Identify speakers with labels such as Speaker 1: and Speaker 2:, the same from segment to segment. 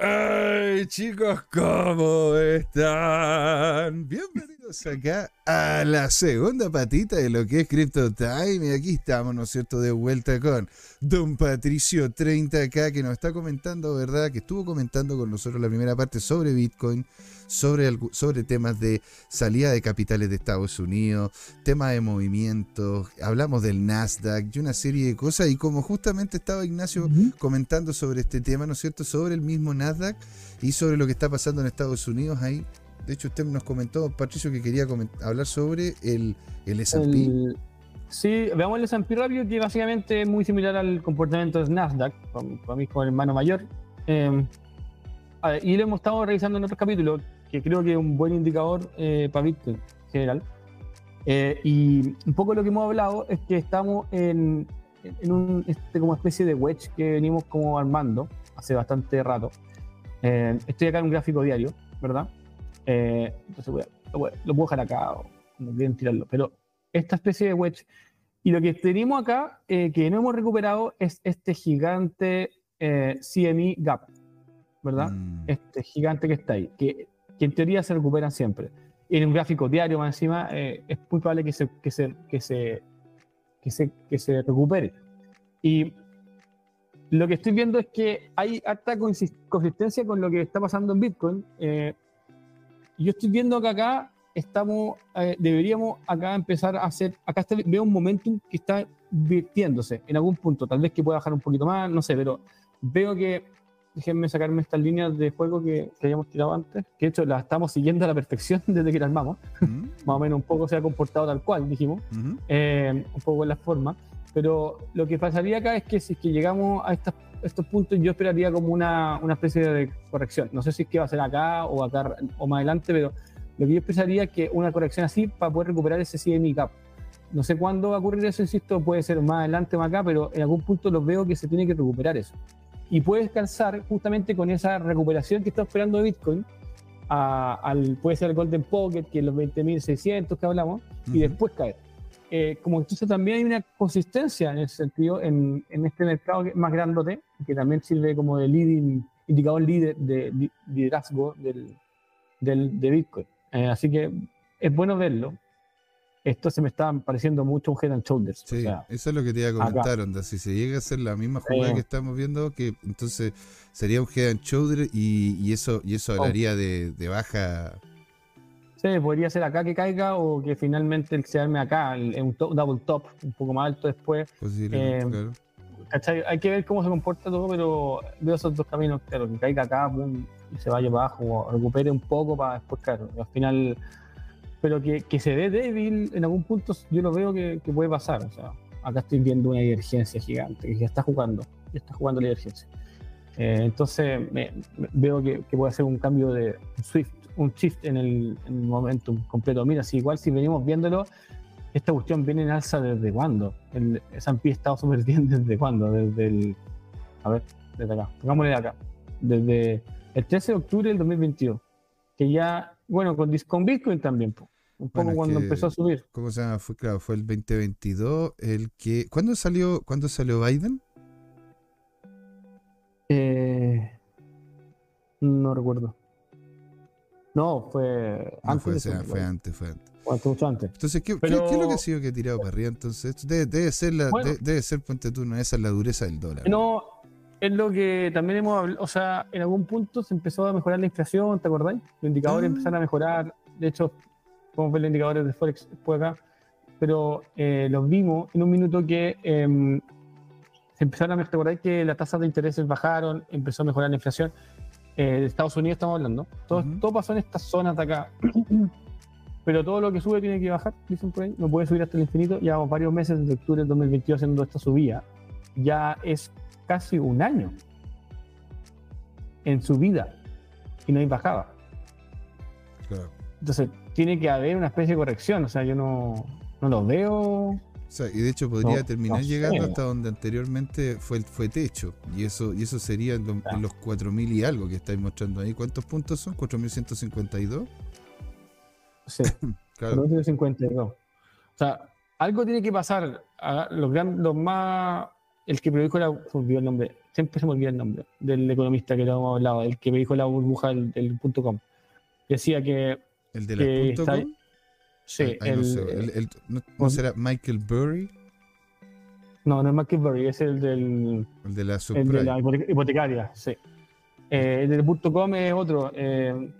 Speaker 1: ¡Ay, chicos! ¿Cómo están? Bienvenidos acá a la segunda patita de lo que es Crypto Time. Y aquí estamos, ¿no es cierto?, de vuelta con Don Patricio 30K, que nos está comentando, ¿verdad?, que estuvo comentando con nosotros la primera parte sobre Bitcoin sobre, sobre temas de salida de capitales de Estados Unidos, temas de movimientos, hablamos del Nasdaq y una serie de cosas. Y como justamente estaba Ignacio comentando sobre este tema, ¿no es cierto? Sobre el mismo Nasdaq y sobre lo que está pasando en Estados Unidos ahí. De hecho, usted nos comentó, Patricio, que quería hablar sobre el, el SP.
Speaker 2: Sí, veamos el S&P rápido, que básicamente es muy similar al comportamiento del Nasdaq, para mí el hermano mayor. Eh, y lo hemos estado revisando en otros capítulos que creo que es un buen indicador eh, para Bitcoin en general. Eh, y un poco lo que hemos hablado es que estamos en, en un este, como especie de wedge que venimos como armando hace bastante rato. Eh, estoy acá en un gráfico diario, ¿verdad? Entonces voy lo, puedo dejar acá o no quieren tirarlo, pero esta especie de wedge. Y lo que tenemos acá, que no hemos recuperado, es este gigante CME gap, ¿verdad? Mm. Este gigante que está ahí, que que en teoría se recuperan siempre. En un gráfico diario más encima eh, es muy probable que se, que se, que se, que se, que se recupere. Y lo que estoy viendo es que hay harta consistencia con lo que está pasando en Bitcoin. Eh, yo estoy viendo que acá estamos, eh, deberíamos acá empezar a hacer, acá veo un momentum que está virtiéndose en algún punto, tal vez que pueda bajar un poquito más, no sé, pero veo que déjenme sacarme estas líneas de juego que, que, habíamos tirado antes, que de hecho las estamos siguiendo a la perfección desde que las armamos. Más o menos un poco se ha comportado tal cual, dijimos, eh, un poco en la forma. Pero lo que pasaría acá es que si es que llegamos a estos puntos, yo esperaría como una, una, especie de corrección. No sé si es que va a ser acá o acá o más adelante, pero lo que yo pensaría es que una corrección así para poder recuperar ese CMI Cap. No sé cuándo va a ocurrir eso, insisto, puede ser más adelante o más acá, pero en algún punto lo veo que se tiene que recuperar eso y puedes calzar justamente con esa recuperación que está esperando Bitcoin, al, puede ser el Golden Pocket, que es los 20.600 que hablamos, y después caer. Eh, como entonces también hay una consistencia en ese sentido en, en este mercado más grande que también sirve como de leading, indicador líder de, liderazgo del, del, de Bitcoin. Eh, así que es bueno verlo esto se me está pareciendo mucho un Head and Shoulders.
Speaker 1: Sí, eso es lo que te iba a comentar, onda. Si se llega a ser la misma jugada que estamos viendo, que entonces sería un Head and Shoulders y, eso, y eso oh. hablaría de, baja.
Speaker 2: Sí, podría ser acá que caiga o que finalmente se arme acá, en un double top, un poco más alto después. Eh, Hay que ver cómo se comporta todo, pero veo esos dos caminos, claro, que caiga acá y se vaya abajo, o recupere un poco para después, claro, al final pero que, que, se ve débil en algún punto, yo lo veo que, que, puede pasar. O sea, acá estoy viendo una divergencia gigante que ya está jugando, ya está jugando la divergencia. Eh, entonces me, veo que, que, puede ser un cambio de swift, un shift en el, en el momentum completo. Mira, si igual si venimos viéndolo, esta cuestión viene en alza desde cuándo? El S&P estado súper bien desde cuándo? Desde el, a ver, desde acá, pongámosle de acá, desde el 13 de octubre del 2022, que ya bueno, con, con Bitcoin también, un poco cuando empezó a subir.
Speaker 1: ¿Cómo se llama? Fue, claro, fue el 2022 el que... ¿Cuándo salió, ¿cuándo salió Biden?
Speaker 2: Eh, no recuerdo. No, fue
Speaker 1: antes. fue, antes, fue antes.
Speaker 2: mucho antes.
Speaker 1: Entonces, ¿qué, ¿qué, es lo que ha sido que ha tirado para arriba? Entonces, debe, debe ser, la, debe, ser, ponte tú, no, esa es la dureza del dólar.
Speaker 2: No, es lo que también hemos hablado, o sea, en algún punto se empezó a mejorar la inflación, ¿te acordáis? Los indicadores ah. empezaron a mejorar, de hecho, podemos ver los indicadores de Forex después acá, pero eh, los vimos en un minuto que em, se empezaron a mejorar, que las tasas de intereses bajaron, empezó a mejorar la inflación. Eh, de Estados Unidos estamos hablando. Todo, todo pasó en estas zonas de acá. pero todo lo que sube tiene que bajar, dicen por ahí. No puede subir hasta el infinito. Llevamos varios meses desde octubre del 2022 haciendo esta subida. Ya es casi un año en su vida y no bajaba. Entonces, tiene que haber una especie de corrección. O sea, yo no, no lo veo. O
Speaker 1: sea, y de hecho podría terminar llegando hasta donde anteriormente fue, fue techo. Y eso, y eso sería en, los 4.000 y algo que estáis mostrando ahí. ¿Cuántos puntos son? ¿4.152?
Speaker 2: Sí, claro. 4.152. O sea, algo tiene que pasar. A los, los más el que predijo era, olvidó el nombre, siempre se me olvida el nombre, del economista que lo hemos hablado, el que me dijo la burbuja del, del punto com. Decía que.
Speaker 1: ¿El de la punto
Speaker 2: está-
Speaker 1: com?
Speaker 2: Sí,
Speaker 1: Ay, ay,
Speaker 2: el,
Speaker 1: no, sé, el- el- ¿no- no
Speaker 2: con-
Speaker 1: será Michael Burry?
Speaker 2: no, no es McKinsey, es el del.
Speaker 1: El de la
Speaker 2: de hipotecaria, sí. Eh, el del punto com es otro. Eh,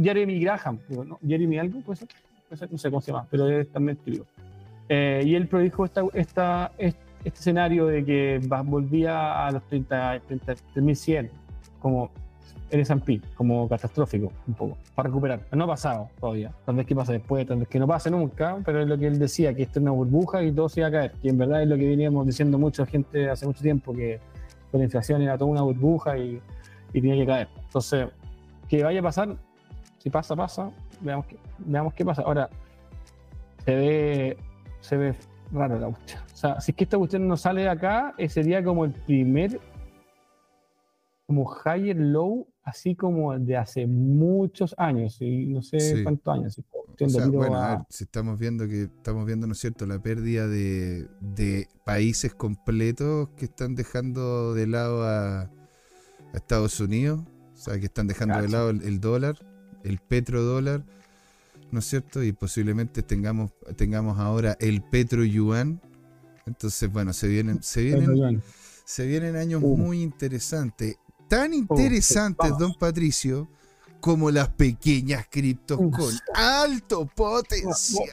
Speaker 2: Jeremy Graham, digo, ¿no? Jeremy algo, puede ser? Puede ser, no sé cómo se llama, pero es también escribió. Eh, y él predijo esta, esta, este, este escenario de que volvía a los 30, 30 3100 como el S&P, como catastrófico, un poco, para recuperar. No ha pasado todavía. Tal vez que pase después, tal vez que no pase nunca, pero es lo que él decía, que esto es una burbuja y todo se iba a caer. Que en verdad es lo que veníamos diciendo mucha gente hace mucho tiempo, que la inflación era toda una burbuja y, y tenía que caer. Entonces, que vaya a pasar, si pasa, pasa, veamos qué, veamos qué pasa. Ahora, se ve, se ve raro la cuestión. O sea, si es que esta cuestión no sale de acá, eh, sería como el primer, como higher low, así como de hace muchos años, y no sé
Speaker 1: Sí.
Speaker 2: cuántos años.
Speaker 1: O sea, bueno,
Speaker 2: a-
Speaker 1: a ver, si estamos viendo que estamos viendo, ¿no es cierto?, la pérdida de, de países completos que están dejando de lado a, a Estados Unidos, o sea, que están dejando de lado el, el dólar, el petrodólar, ¿no es cierto? Y posiblemente tengamos, tengamos ahora el petroyuan. Entonces, bueno, se vienen, se vienen, se vienen años
Speaker 2: Uh.
Speaker 1: muy interesantes. Tan interesantes, don Patricio, como las pequeñas criptos con alto potencial.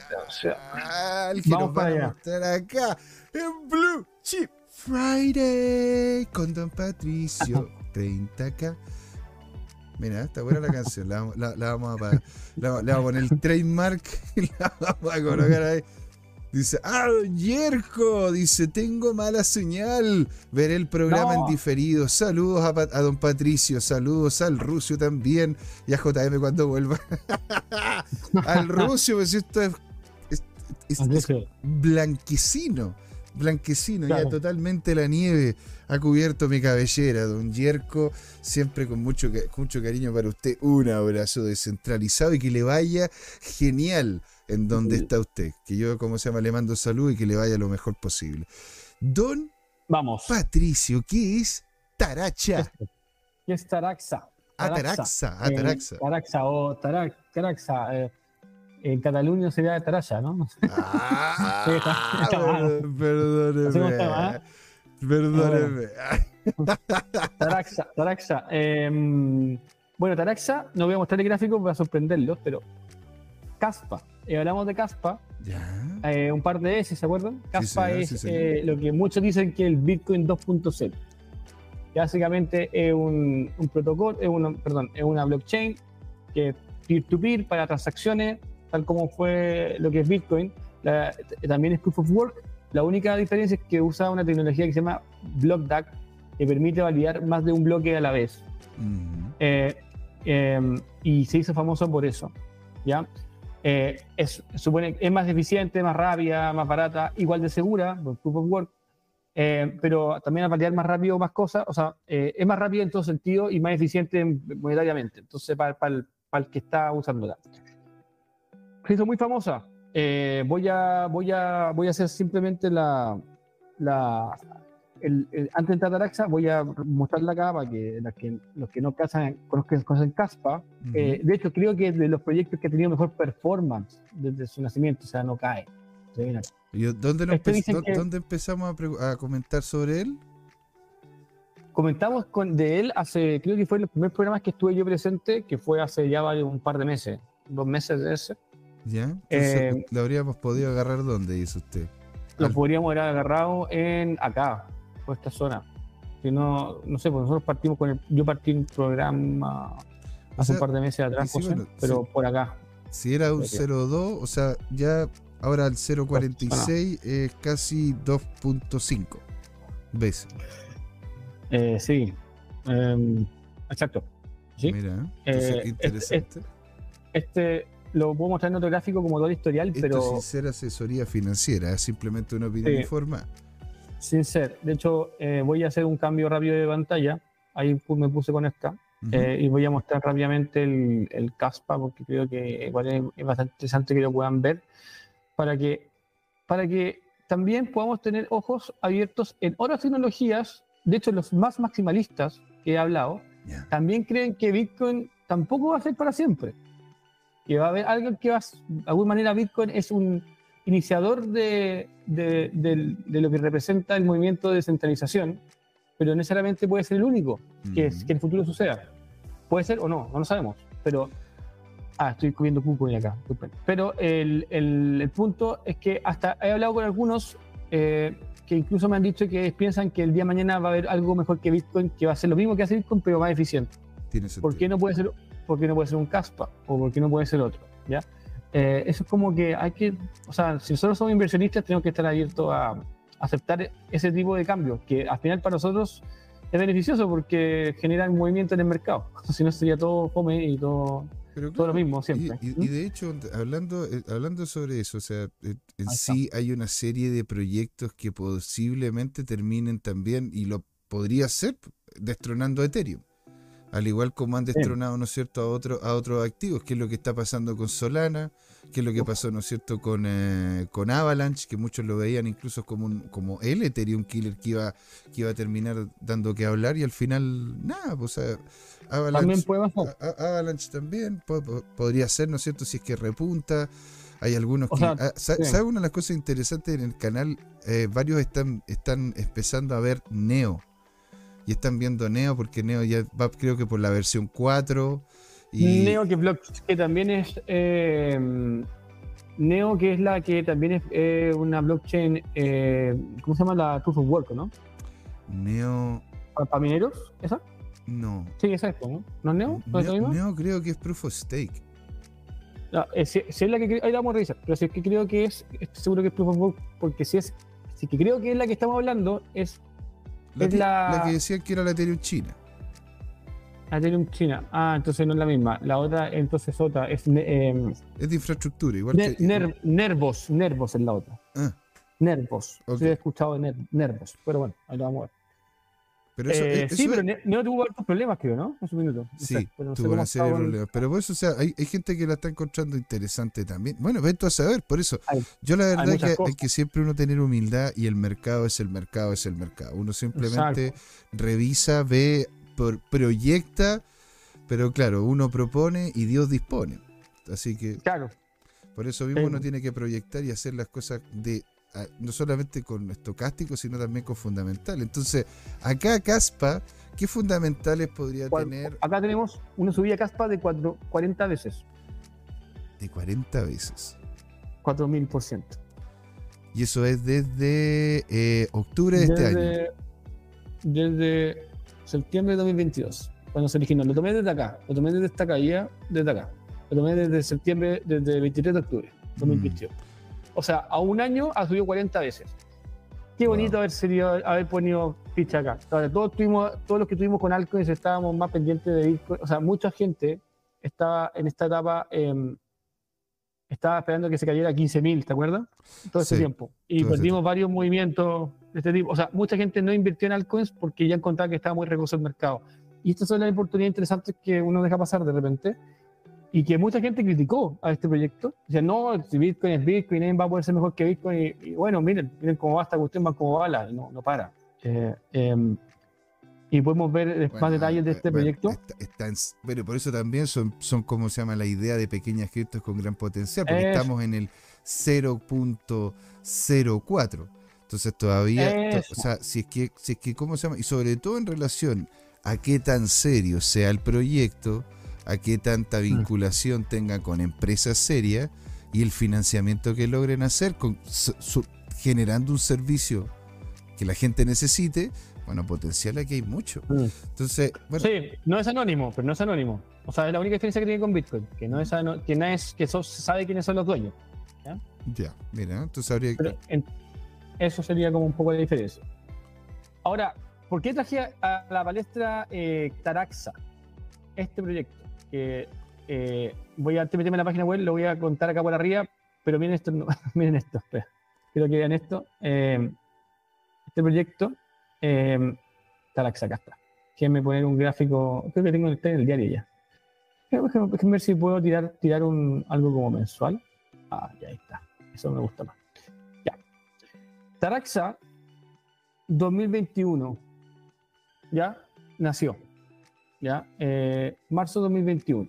Speaker 1: que
Speaker 2: Vamos
Speaker 1: nos van a mostrar acá en Blue Chip Friday con Don Patricio 30k. Mira, está buena la canción. La, vamos- la- la vamos a. La- le vamos a poner el trademark y la vamos a colocar ahí. Dice, ah, don Yerko, dice, tengo mala señal. Veré el programa
Speaker 2: No.
Speaker 1: en diferido. Saludos a, don Patricio, saludos al Rucio también y a JM cuando vuelva. al Rucio, pues esto es, es- es- es
Speaker 2: Entonces,
Speaker 1: blanquecino, blanquecino, ya totalmente la nieve ha cubierto mi cabellera, don Yerko, siempre con mucho, mucho cariño para usted, un abrazo descentralizado y que le vaya genial en donde está usted, que yo, como se llama, le mando salud y que le vaya lo mejor posible. Don
Speaker 2: Vamos.
Speaker 1: Patricio, ¿qué es Taracha?
Speaker 2: ¿Qué es Taraxa?
Speaker 1: Ataraxa,
Speaker 2: Eh,
Speaker 1: Ataraxa.
Speaker 2: Taraxa o Tara- Taraxa. eh, en Cataluña sería Taraxa, ¿no?
Speaker 1: Ah,
Speaker 2: está- está
Speaker 1: perdóneme.
Speaker 2: ¿eh?
Speaker 1: Perdóneme.
Speaker 2: Taraxa, Taraxa. em, bueno, Taraxa, no voy a mostrar el gráfico para sorprenderlos, pero Caspa. Eh, hablamos de Caspa eh, un par de veces, ¿se acuerdan? Caspa
Speaker 1: señor,
Speaker 2: es
Speaker 1: sí,
Speaker 2: eh, lo que muchos dicen que el Bitcoin 2.0. Que Básicamente es un, un protocolo, es una, perdón, es una blockchain que es peer-to-peer para transacciones, tal como fue lo que es Bitcoin. La- también es proof of work. La única diferencia es que usa una tecnología que se llama BlockDAC, que permite validar más de un bloque a la vez.
Speaker 1: Ujú.
Speaker 2: Eh, eh, y se hizo famoso por eso. ¿ya? Eh, es, supone, es más eficiente, más rápida, más barata, igual de segura, proof of work, eh, pero también a validar más rápido más cosas, o sea, eh, es más rápido en todo sentido y más eficiente monetariamente. Entonces, para, para el, para el que está usándola. Se hizo muy famosa. Eh, voy, a, voy, a, voy a hacer simplemente la, la, el- el- antes de entrar a Taraxa, voy a mostrarla acá para que, las que los que no casan, conozcan, conocen Caspa.
Speaker 1: Ujú.
Speaker 2: Eh, de hecho, creo que es de los proyectos que ha tenido mejor performance desde su nacimiento, o sea, no cae. Se viene acá.
Speaker 1: ¿Y ¿Dónde, nos empe-
Speaker 2: dicen
Speaker 1: dó-
Speaker 2: que-
Speaker 1: dónde empezamos a, comentar sobre él?
Speaker 2: Comentamos con, de él hace, creo que fue los primeros programas que estuve yo presente, que fue hace ya varios- un par de meses, dos meses de ese.
Speaker 1: ¿Ya? Entonces,
Speaker 2: Eh,
Speaker 1: ¿Lo habríamos podido agarrar dónde, dice usted?
Speaker 2: Lo podríamos haber agarrado en acá, por esta zona. Si no, no sé, pues nosotros partimos con el, yo partí un programa hace
Speaker 1: sea,
Speaker 2: un par de meses atrás,
Speaker 1: sí,
Speaker 2: José, pero
Speaker 1: sí.
Speaker 2: por acá.
Speaker 1: Si era un
Speaker 2: Podría.
Speaker 1: 0.2, o sea, ya ahora el 0.46 es casi 2.5 veces.
Speaker 2: Eh, sí, Em, exacto. ¿Sí?
Speaker 1: Mira,
Speaker 2: Eh,
Speaker 1: qué interesante.
Speaker 2: Este lo puedo mostrar en otro gráfico como todo el historial,
Speaker 1: Esto
Speaker 2: pero
Speaker 1: sin ser asesoría financiera, es simplemente una opinión
Speaker 2: Sí.
Speaker 1: informada.
Speaker 2: Sin ser. De hecho, eh, voy a hacer un cambio rápido de pantalla. Ahí me puse con esta.
Speaker 1: Ujú.
Speaker 2: Eh, y voy a mostrar rápidamente el, el Caspa porque creo que igual es, bastante interesante que lo puedan ver para que, para que también podamos tener ojos abiertos en otras tecnologías de hecho, los más maximalistas que he hablado,
Speaker 1: Ya.
Speaker 2: también creen que Bitcoin tampoco va a ser para siempre. Que va a haber algo que va, de alguna manera Bitcoin es un iniciador de, de- del- de lo que representa el movimiento de descentralización, pero no necesariamente puede ser el único que, es,
Speaker 1: Ujú.
Speaker 2: que en el futuro suceda. Puede ser o no, no lo sabemos. Pero. Ah, estoy comiendo cuco acá. disculpen. Pero el, el- el punto es que hasta he hablado con algunos eh, que incluso me han dicho que piensan que el día de mañana va a haber algo mejor que Bitcoin, que va a ser lo mismo que hace Bitcoin, pero más eficiente.
Speaker 1: Tiene sentido.
Speaker 2: ¿Por qué no puede ser, por qué no puede ser un Caspa? ¿O por qué no puede ser otro? ¿Ya? Eh, eso es como que hay que, o sea, si nosotros somos inversionistas, tenemos que estar abiertos a aceptar ese tipo de cambios, que al final para nosotros es beneficioso porque generan movimiento en el mercado. Si no, sería todo fome y todo,
Speaker 1: Pero
Speaker 2: todo lo mismo siempre.
Speaker 1: y- y de hecho, hablando, eh, hablando sobre eso, o sea, eh, en
Speaker 2: Ahí está.
Speaker 1: sí hay una serie de proyectos que posiblemente terminen también, y lo podría ser, destronando a Ethereum. Al igual como han destronado, ¿no es cierto?, a, otro, a otros activos, que es lo que está pasando con Solana, que es lo que pasó, ¿no es cierto?, con, eh, con Avalanche, que muchos lo veían incluso como, un, como el Ethereum Killer que iba, que iba a terminar dando que hablar, y al final, nada, pues, o sea, Avalanche...
Speaker 2: También puede pasar.
Speaker 1: A- a- Avalanche también po- po- podría ser, ¿no es cierto? Si es que repunta. Hay algunos
Speaker 2: O
Speaker 1: que.
Speaker 2: sea,
Speaker 1: ah, sa-
Speaker 2: sí.
Speaker 1: ¿Sabe una de las cosas interesantes en el canal? Eh, varios están, están empezando a ver Neo. Y están viendo Neo porque Neo ya va, creo que por la versión 4. Y,
Speaker 2: Neo que, que también es eh, Neo que es la que también es eh, una blockchain eh, ¿cómo se llama? la proof of work ¿no?
Speaker 1: Neo.
Speaker 2: para mineros ¿esa?
Speaker 1: No.
Speaker 2: sí esa es ¿no? ¿no es Neo? ¿no
Speaker 1: Neo? Neo creo que es Proof of Stake.
Speaker 2: No, eh, si, si es la que ahí la vamos a revisar pero si es que creo que es seguro que es proof of work porque si es si que creo que es la que estamos hablando es
Speaker 1: La,
Speaker 2: Es la-
Speaker 1: la que decían que era la Ethereum China.
Speaker 2: Ethereum China ah entonces no es la misma la otra entonces otra es eh,
Speaker 1: Es de infraestructura, igual
Speaker 2: Ner-
Speaker 1: que.
Speaker 2: Ner- Nervos Nervos es la otra
Speaker 1: Ah,
Speaker 2: Nervos
Speaker 1: Ok.
Speaker 2: sí he escuchado de ner- Nervos pero bueno ahí lo vamos a ver
Speaker 1: pero eso,
Speaker 2: Eh,
Speaker 1: eh,
Speaker 2: sí, pero Neo tuvo hartos problemas, creo, ¿no? En su minuto. No
Speaker 1: Sí,
Speaker 2: sé, no
Speaker 1: tuvo una serie de problemas. Pero por eso, o sea, hay, hay gente que la está encontrando interesante también. Bueno, vete a saber, por eso.
Speaker 2: Hay-
Speaker 1: Yo la verdad es
Speaker 2: muchas
Speaker 1: que hay que siempre uno tener humildad y el mercado es el mercado, es el mercado. Uno simplemente revisa, ve, por- proyecta, pero claro, uno propone y Dios dispone. Así que
Speaker 2: Claro,
Speaker 1: por eso mismo
Speaker 2: Eh,
Speaker 1: uno tiene que proyectar y hacer las cosas de no solamente con estocástico, sino también con fundamental. Entonces, acá Caspa, ¿qué fundamentales podría
Speaker 2: cual-
Speaker 1: tener
Speaker 2: acá tenemos una subida caspa de cuatro- 40 veces,
Speaker 1: de 40 veces?
Speaker 2: 4000%.
Speaker 1: Y eso es desde eh, octubre de este año.
Speaker 2: Desde, septiembre de 2022, cuando se originó. Lo tomé desde acá, lo tomé desde esta caída, desde acá. Lo tomé desde septiembre, desde el 23 de octubre
Speaker 1: Mm.
Speaker 2: 2022. O sea, a un año ha subido 40 veces. Qué bonito
Speaker 1: Wow.
Speaker 2: haber, sido, haber ponido ficha acá. O sea, todos, tuvimos, todos los que tuvimos con altcoins estábamos más pendientes de Bitcoin. O sea, mucha gente estaba en esta etapa, eh, estaba esperando que se cayera a 15.000, ¿te acuerdas? Todo ese
Speaker 1: Sí,
Speaker 2: tiempo. Y perdimos varios movimientos de este tipo. O sea, mucha gente no invirtió en altcoins porque ya encontraba que estaba muy recoso el mercado. Y estas son las oportunidades interesantes que uno deja pasar de repente. Y que mucha gente criticó a este proyecto. Dice, no, si Bitcoin es Bitcoin, nadie va a poder ser mejor que Bitcoin. Y, y bueno, miren, miren cómo va esta cuestión, va como bala, y no, no para. Eh, em, y podemos ver eh, más detalles de este
Speaker 1: bueno,
Speaker 2: proyecto.
Speaker 1: está- está en- bueno, por eso también son, son como se llama la idea de pequeñas criptos con gran potencial, porque estamos en el 0.04. Entonces todavía, to- o sea, si es que, si es que, ¿cómo se llama? Y sobre todo en relación a qué tan serio sea el proyecto, a qué tanta vinculación tenga con empresas serias y el financiamiento que logren hacer, con, su- su- generando un servicio que la gente necesite, bueno, potencial aquí hay mucho.
Speaker 2: Mm.
Speaker 1: Entonces, bueno,
Speaker 2: Sí, no es anónimo, pero no es anónimo. O sea, es la única diferencia que tiene con Bitcoin, que no es, que no es que so- sabe quiénes son los dueños.
Speaker 1: ya, mira, entonces habría que...
Speaker 2: En- eso sería como un poco la diferencia. Ahora, ¿por qué traje a, a la palestra eh, Taraxa? Este proyecto, eh, voy a meterme en la página web, lo voy a contar acá por arriba, pero miren esto, no, miren esto, espera. Quiero que vean esto. eh, este proyecto, eh, acá está. Déjenme poner un gráfico, creo que tengo está en el diario ya. Déjenme, ver si puedo tirar, tirar un, algo como mensual. Ah, ya está. Eso me gusta más. Ya. Taraxa 2021. ¿ya? Nació, ¿ya? Eh, marzo 2021.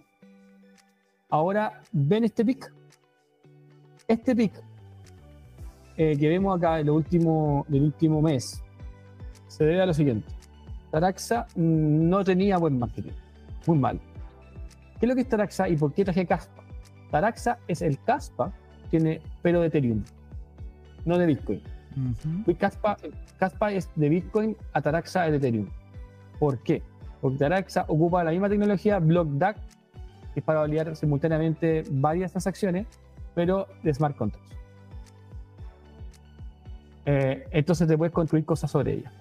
Speaker 2: Ahora, ¿ven este pic? Este pic eh, que vemos acá del último, del último mes se debe a lo siguiente. Taraxa no tenía buen marketing, muy mal. ¿Qué es lo que es Taraxa y por qué traje Caspa? Taraxa es el Caspa, tiene pero de Ethereum, no de Bitcoin. Caspa, Caspa es de Bitcoin a Taraxa es de Ethereum. ¿Por qué? Porque ocupa la misma tecnología BlockDAC, que es para validar simultáneamente varias transacciones, pero de smart contracts. Eh, entonces te puedes construir cosas sobre ella.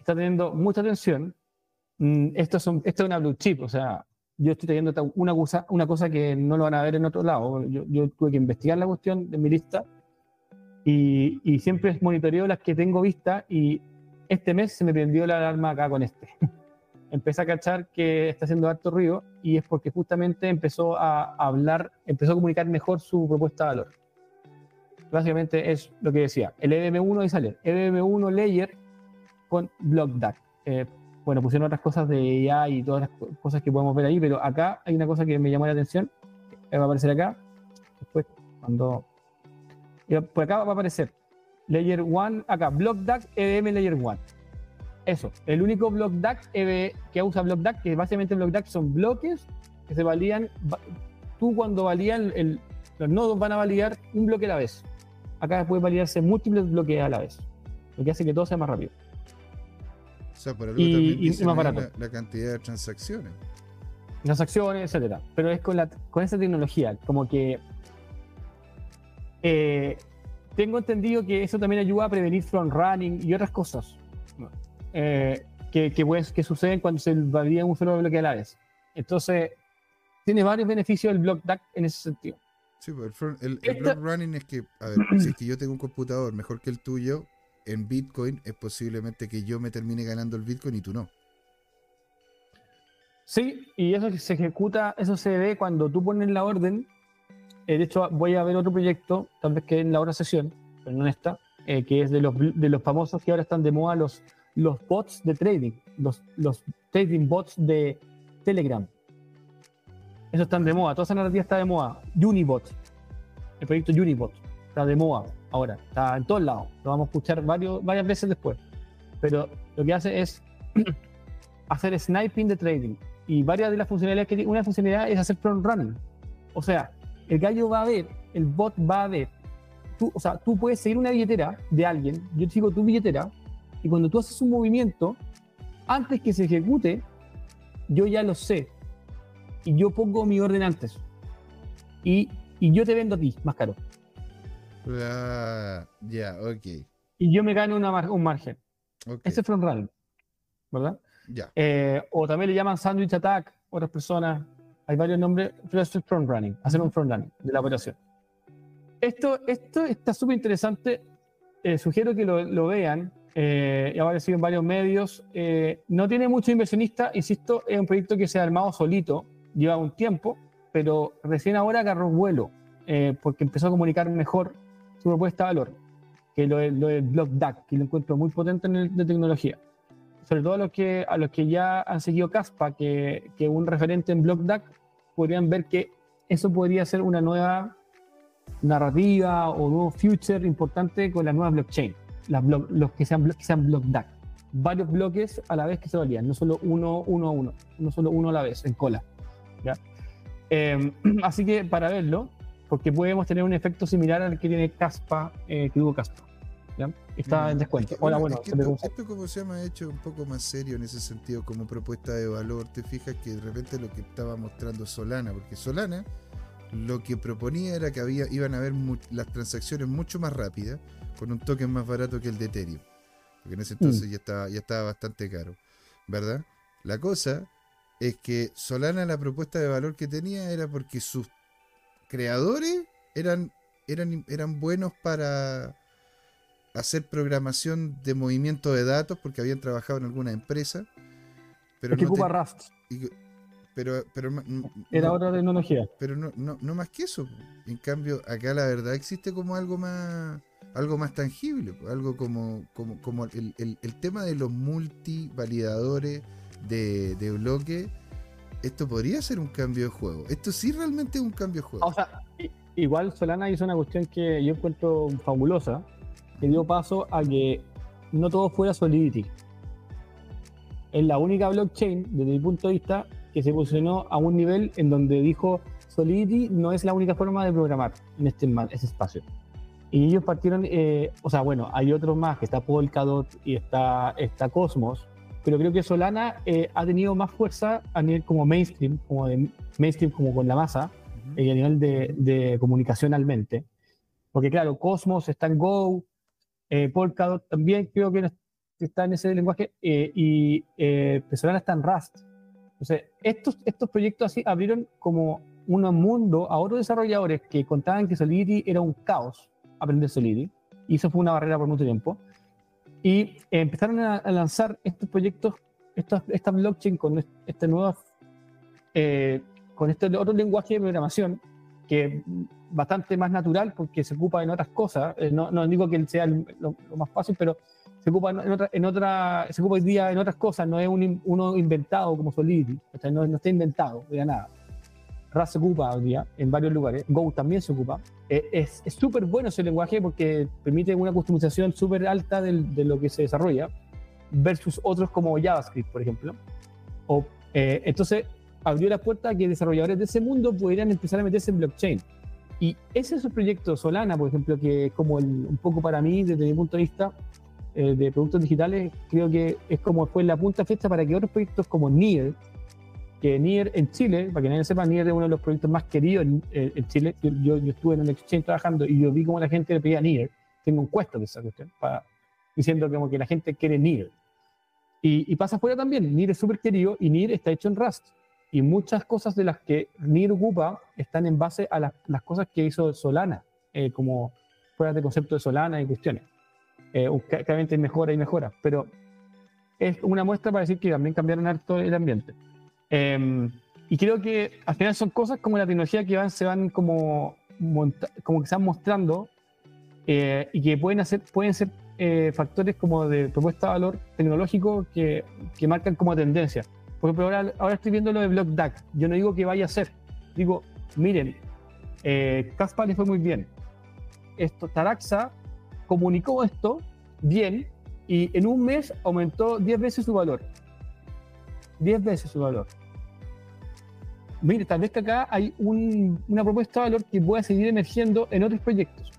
Speaker 2: Está teniendo mucha atención. Mm, esto, es esto es una blue chip, o sea, yo estoy teniendo una cosa, una cosa que no lo van a ver en otro lado. Yo, yo tuve que investigar la cuestión de mi lista y, y, siempre monitoreo las que tengo vista y este mes se me prendió la alarma acá con este. Empecé a cachar que está haciendo harto ruido y es porque justamente empezó a hablar, empezó a comunicar mejor su propuesta de valor. Básicamente es lo que decía, el EVM1 y sale, EVM1 Layer con BlockDAC. Eh, bueno, pusieron otras cosas de AI y todas las cosas que podemos ver ahí, pero acá hay una cosa que me llamó la atención, va a aparecer acá, después cuando... Por acá va a aparecer Layer 1, acá, BlockDAC EVM Layer 1. Eso, el único BlockDAC EV que usa BlockDAC, que básicamente BlockDAC son bloques que se valían, tú cuando valían, el, los nodos van a validar un bloque a la vez. Acá puede validarse múltiples bloques a la vez, lo que hace que todo sea más rápido.
Speaker 1: O sea, por algo y, también más barato. La, cantidad de transacciones.
Speaker 2: Transacciones, etcétera. Pero es con, la, con esa tecnología, como que eh, tengo entendido que eso también ayuda a prevenir front running y otras cosas eh, que, que, pues, que, suceden cuando se valida un solo bloque a la vez. Entonces, tiene varios beneficios el block DAC en ese sentido.
Speaker 1: Sí, pues el, el, block running es que, a ver, si es que yo tengo un computador mejor que el tuyo, en Bitcoin, es posiblemente que yo me termine ganando el Bitcoin y tú no.
Speaker 2: Sí, y eso se ejecuta, eso se ve cuando tú pones la orden. Eh, de hecho, voy a ver otro proyecto, tal vez que en la hora sesión, pero no está, eh, que es de los, de los famosos que ahora están de moda, los, los bots de trading, los, los trading bots de Telegram. Eso están de moda, toda esa narrativa está de moda. Unibot, el proyecto Unibot, está de moda ahora, está en todos lados, lo vamos a escuchar varios, varias veces después. Pero lo que hace es hacer sniping de trading. Y varias de las funcionalidades que tiene, una funcionalidad es hacer front running. O sea, el gallo va a ver, el bot va a ver. Tú, o sea, tú puedes seguir una billetera de alguien, yo sigo tu billetera, y cuando tú haces un movimiento, antes que se ejecute, yo ya lo sé. Y yo pongo mi orden antes. Y, y yo te vendo a ti más caro.
Speaker 1: Ah, ya, ok.
Speaker 2: Y yo me gano un margen. Ese es front run, ¿verdad?
Speaker 1: Ya.
Speaker 2: Eh, o también le llaman sandwich attack, otras personas. Hay varios nombres, pero es front running, hacer un front running de la operación. Esto, esto está súper interesante. Eh, sugiero que lo, lo vean. Eh, ha aparecido en varios medios. Eh, no tiene mucho inversionista, insisto, es un proyecto que se ha armado solito, lleva un tiempo, pero recién ahora agarró vuelo, porque empezó a comunicar mejor su propuesta de valor, que lo, lo del Block DAC, que lo encuentro muy potente en el, de tecnología. Sobre todo a los que, a los que ya han seguido Caspa, que, que un referente en Block DAC, podrían ver que eso podría ser una nueva narrativa o nuevo future importante con la nueva blockchain, las los que sean, que sean Block DAC. Varios bloques a la vez que se valían, no solo uno, uno a uno, no solo uno a la vez, en cola. ¿ya? Eh, así que para verlo, porque podemos tener un efecto similar al que tiene Caspa, eh, que tuvo Caspa. ¿ya? Está mm, en descuento.
Speaker 1: Hola, bueno, esto, como se llama hecho un poco más serio en ese sentido, como propuesta de valor. Te fijas que de repente lo que estaba mostrando Solana, porque Solana lo que proponía era que había, iban a haber las transacciones mucho más rápidas, con un token más barato que el de Ethereum. Porque en ese entonces mm. ya, estaba, ya estaba bastante caro. ¿Verdad? La cosa es que Solana la propuesta de valor que tenía era porque sus creadores eran, eran, eran buenos para hacer programación de movimiento de datos porque habían trabajado en alguna empresa.
Speaker 2: Pero que ocupa Rust.
Speaker 1: pero, pero,
Speaker 2: Era otra tecnología.
Speaker 1: Pero no, no, no más que eso. En cambio, acá la verdad existe como algo más, algo más tangible, pues, algo como, como, como el, el, tema de los multivalidadores de, de bloque. Esto podría ser un cambio de juego. Esto sí realmente es un cambio de juego.
Speaker 2: O sea, igual Solana hizo una cuestión que yo encuentro fabulosa, que dio paso a que no todo fuera Solidity. Es la única blockchain, desde mi punto de vista, que se posicionó a un nivel en donde dijo Solidity no es la única forma de programar en este, ese espacio. Y ellos partieron, eh, o sea, bueno, hay otros más, que está Polkadot y está, está Cosmos, pero creo que Solana eh, ha tenido más fuerza a nivel como mainstream, como de mainstream como con la masa, y a nivel de, de comunicacionalmente. Porque claro, Cosmos está en Go, eh, Polkadot también creo que está en ese lenguaje, eh, y eh, Solana está en Rust. Entonces, estos, estos proyectos así abrieron como un mundo a otros desarrolladores que contaban que Solidity era un caos aprender Solidity, y eso fue una barrera por mucho tiempo. Y empezaron a, a lanzar estos proyectos, esta blockchain con este nuevo, eh, con este otro lenguaje de programación que bastante más natural porque se ocupa en otras cosas. Eh, no, no, digo que sea lo, lo, más fácil, pero se ocupa en otra, en otra, se ocupa hoy día en otras cosas. No es un, uno inventado como Solidity, o sea, no, no está inventado de nada. Rust se ocupa hoy día en varios lugares, Go también se ocupa. Eh, es súper bueno ese lenguaje porque permite una customización súper alta de, lo que se desarrolla versus otros como JavaScript, por ejemplo. O, eh, entonces, abrió la puerta a que desarrolladores de ese mundo pudieran empezar a meterse en blockchain. Y ese es el proyecto Solana, por ejemplo, que como el, un poco para mí, desde mi punto de vista, eh, de productos digitales, creo que es como fue la punta fiesta para que otros proyectos como Nier, que Nier en Chile, para que nadie sepa, Nier es uno de los proyectos más queridos en, en Chile. Yo, yo, estuve en un exchange trabajando y yo vi cómo la gente le pedía Nier. Tengo encuestas de esa cuestión, para, diciendo como que la gente quiere Nier. Y, y pasa afuera también, Nier es súper querido y Nier está hecho en Rust. Y muchas cosas de las que Nier ocupa están en base a las, las cosas que hizo Solana, eh, como fuera de concepto de Solana y cuestiones. Eh, claramente mejora y mejora, pero es una muestra para decir que también cambiaron harto el ambiente. Eh, y creo que al final son cosas como la tecnología que van, se van como, como que se van mostrando eh, y que pueden, hacer, pueden ser eh, factores como de propuesta de valor tecnológico que, que, marcan como tendencia. Por ejemplo, ahora, ahora estoy viendo lo de BlockDAC. Yo no digo que vaya a ser. Digo, miren, eh, le fue muy bien. Esto, Taraxa comunicó esto bien y en un mes aumentó 10 veces su valor. 10 veces su valor. Mire, tal vez que acá hay un, una propuesta de valor que pueda seguir emergiendo en otros proyectos.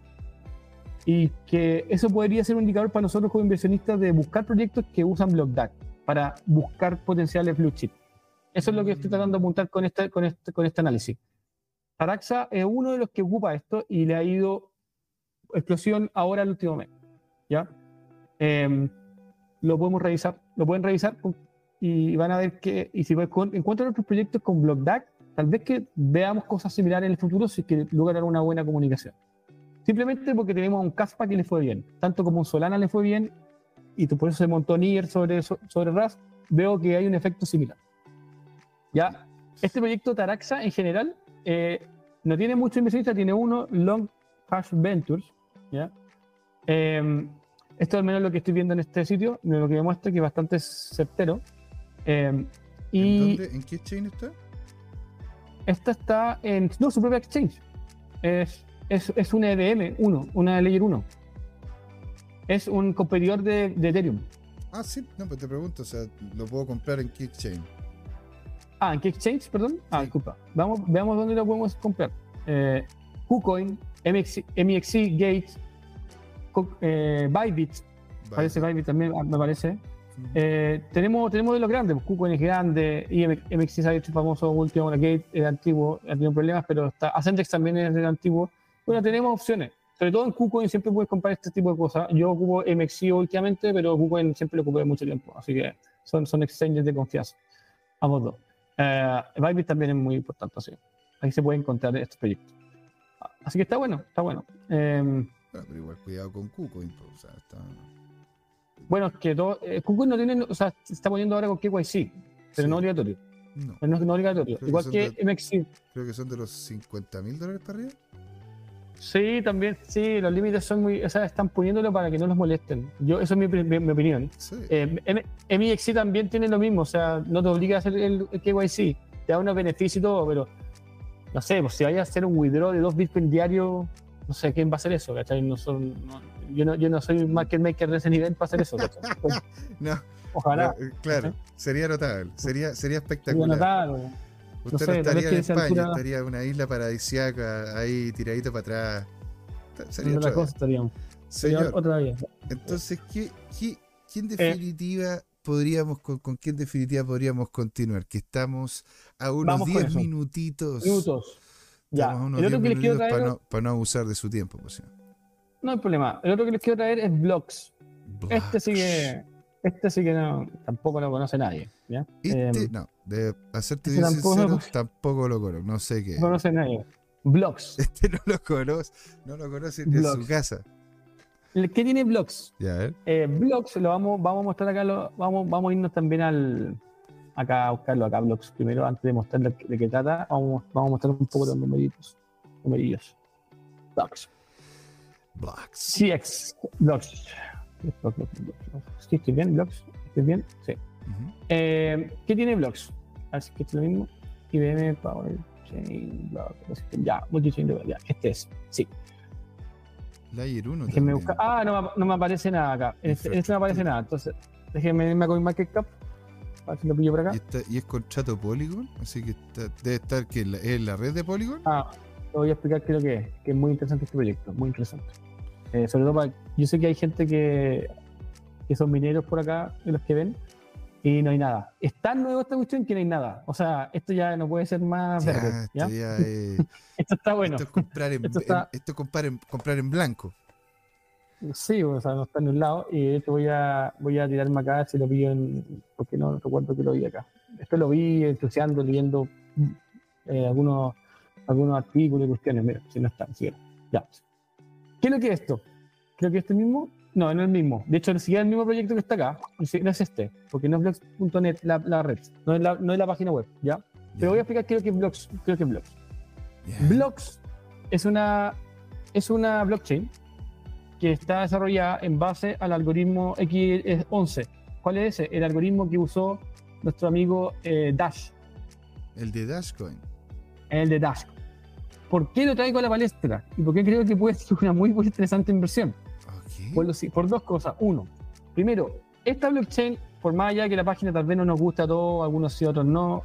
Speaker 2: Y que eso podría ser un indicador para nosotros como inversionistas de buscar proyectos que usan BlockDAC para buscar potenciales blue chip. Eso es lo que estoy tratando de apuntar con este, con este, con este análisis. Taraxa es uno de los que ocupa esto y le ha ido explosión ahora el último mes. ¿ya? Eh, lo podemos revisar, lo pueden revisar y van a ver que, y si encuentran otros proyectos con BlockDAC, tal vez que veamos cosas similares en el futuro si que lograr una buena comunicación. Simplemente porque tenemos un Caspa que le fue bien, tanto como un Solana le fue bien, y por eso se montó Nier sobre, sobre Rust, veo que hay un efecto similar. Ya, este proyecto Taraxa en general eh, no tiene mucho inversionista, tiene uno, Long Hash Ventures, ¿ya? Eh, esto al menos lo que estoy viendo en este sitio, lo que demuestra que es bastante certero. Eh, y
Speaker 1: ¿En, dónde, ¿En qué exchange está?
Speaker 2: Esta está en no, su propia exchange. Es, es, es una EVM 1, una Layer 1. Es un competidor de, de, Ethereum.
Speaker 1: Ah, sí, no, pues te pregunto, o sea, ¿lo puedo comprar en qué exchange?
Speaker 2: Ah, ¿en qué exchange, perdón? Sí. Ah, disculpa. Vamos, veamos dónde lo podemos comprar. Eh, KuCoin, MXC, MXC Gates, eh, Bybit, Bye. parece Bybit también, me parece. Eh, tenemos, tenemos de los grandes, pues, KuCoin es grande, se ha hecho famoso último, la Gate antiguo, ha tenido problemas, pero está, Ascentex también es del antiguo. Bueno, tenemos opciones. Sobre todo en KuCoin siempre puedes comprar este tipo de cosas. Yo ocupo MXC últimamente, pero KuCoin siempre lo ocupé mucho tiempo. Así que son, son exchanges de confianza. Ambos dos. Uh, Bybit también es muy importante, así. Ahí se puede encontrar estos proyectos. Así que está bueno, está bueno. Eh,
Speaker 1: pero igual cuidado con KuCoin, o sea, está...
Speaker 2: Bueno, es que todo, eh, no tiene, o sea, se está poniendo ahora con KYC, pero sí. no obligatorio.
Speaker 1: No.
Speaker 2: no, no obligatorio.
Speaker 1: Creo
Speaker 2: igual que,
Speaker 1: que
Speaker 2: MXC.
Speaker 1: Creo que son de los 50 mil dólares para arriba.
Speaker 2: Sí, también, sí, los límites son muy, o sea, están poniéndolo para que no los molesten. Yo, eso es mi, mi- mi opinión.
Speaker 1: Sí.
Speaker 2: Eh, MXC también tiene lo mismo, o sea, no te obliga a hacer el, el KYC, te da unos beneficios y todo, pero no sé, pues si vayas a hacer un withdraw de dos bitcoin diario, no sé quién va a hacer eso, ¿cachai? No son, no- yo, no, yo no soy market maker de ese nivel para hacer eso, ¿cachai?
Speaker 1: No,
Speaker 2: Ojalá.
Speaker 1: no, eh, claro, sería notable, sería, sería espectacular. Usted no,
Speaker 2: sé,
Speaker 1: estaría en España,
Speaker 2: altura-
Speaker 1: estaría en una isla paradisíaca ahí tiradito para atrás. Sería
Speaker 2: en otra
Speaker 1: otra
Speaker 2: cosa estaríamos. Sería otra vez.
Speaker 1: entonces, ¿qué, qué, quién
Speaker 2: Eh.
Speaker 1: definitiva podríamos, con, con quién definitiva podríamos continuar? Que estamos a unos
Speaker 2: Vamos con
Speaker 1: 10
Speaker 2: eso.
Speaker 1: minutitos.
Speaker 2: Minutos. Ya. El otro
Speaker 1: 10
Speaker 2: que les quiero traer,
Speaker 1: para no, para no abusar de su tiempo. Pues,
Speaker 2: no hay problema. El otro que les quiero traer es Blogs. Este sí que, este sí que no, tampoco lo conoce nadie. ¿ya?
Speaker 1: Este,
Speaker 2: Em,
Speaker 1: no, de hacerte bien
Speaker 2: tampoco
Speaker 1: sincero, tampoco lo conozco. No sé qué.
Speaker 2: no conoce nadie. Blogs.
Speaker 1: Este no lo conoce, no lo conoce ni en su casa.
Speaker 2: ¿Qué tiene Blogs?
Speaker 1: Ya, ¿eh?
Speaker 2: Eh, blogs lo vamos, vamos a mostrar acá, lo, vamos, vamos a irnos también al acá a buscarlo acá, blogs primero, antes de mostrar de, de qué trata, vamos, vamos a mostrar un poco los numeritos. Numerillos. CX. Blogs. Blogs, blogs, blogs. ¿Sí estoy bien? ¿Blogs? ¿Estoy bien? Sí. Eh, ¿Qué tiene Blogs? Así que es lo mismo. IBM Power Chain Blog. Ya, Multichain Blog, Ya, este es. Sí.
Speaker 1: Layer 1
Speaker 2: Déjenme buscar. Ah, no, me- no me aparece nada acá. En este, en este no aparece nada. Entonces, déjenme irme a CoinMarketCap. A ver si lo pillo por acá.
Speaker 1: Y, está- y es contrato Polygon, así que está- debe estar que en la, en la red de Polygon.
Speaker 2: Ah, te voy a explicar qué es lo que es. Que es muy interesante este proyecto. Muy interesante. Eh, sobre todo para. Yo sé que hay gente que, que son mineros por acá, de los que ven. Y no hay nada. Es tan nuevo esta cuestión que no hay nada. O sea, esto ya no puede ser más
Speaker 1: Ya,
Speaker 2: verde. ¿ya?
Speaker 1: esto ya es-
Speaker 2: Esto está bueno.
Speaker 1: esto es comprar en,
Speaker 2: Esto está-
Speaker 1: en- esto es comprar en, comprar en blanco.
Speaker 2: Sí, o sea, no está en un lado. Y de hecho voy a, voy a tirarme acá si lo vi en. Porque no recuerdo que lo vi acá. Esto lo vi entusiasmando, leyendo eh, algunos, algunos artículos y cuestiones. Mira, si no está, siquiera. Ya. ¿Qué es lo que es esto? Creo que este mismo. No, no es el mismo. De hecho, ni siquiera es el mismo proyecto que está acá. Si- No es este. Porque no es blogs.net la, la red. No es la, no es la página web. ¿Ya? Pero voy a explicar qué es lo que es blogs. Creo que es blogs.
Speaker 1: Ya.
Speaker 2: Blocks es una, es una blockchain que está desarrollada en base al algoritmo X11. ¿Cuál es ese? El algoritmo que usó nuestro amigo eh, Dash,
Speaker 1: El de Dashcoin.
Speaker 2: el de Dash. ¿Por qué lo traigo a la palestra? ¿Y por qué creo que puede ser una muy, muy interesante inversión?
Speaker 1: Ok.
Speaker 2: Por, los- por dos cosas. Uno, primero, esta blockchain, por más allá que la página tal vez no nos gusta a todos, algunos sí, otros no,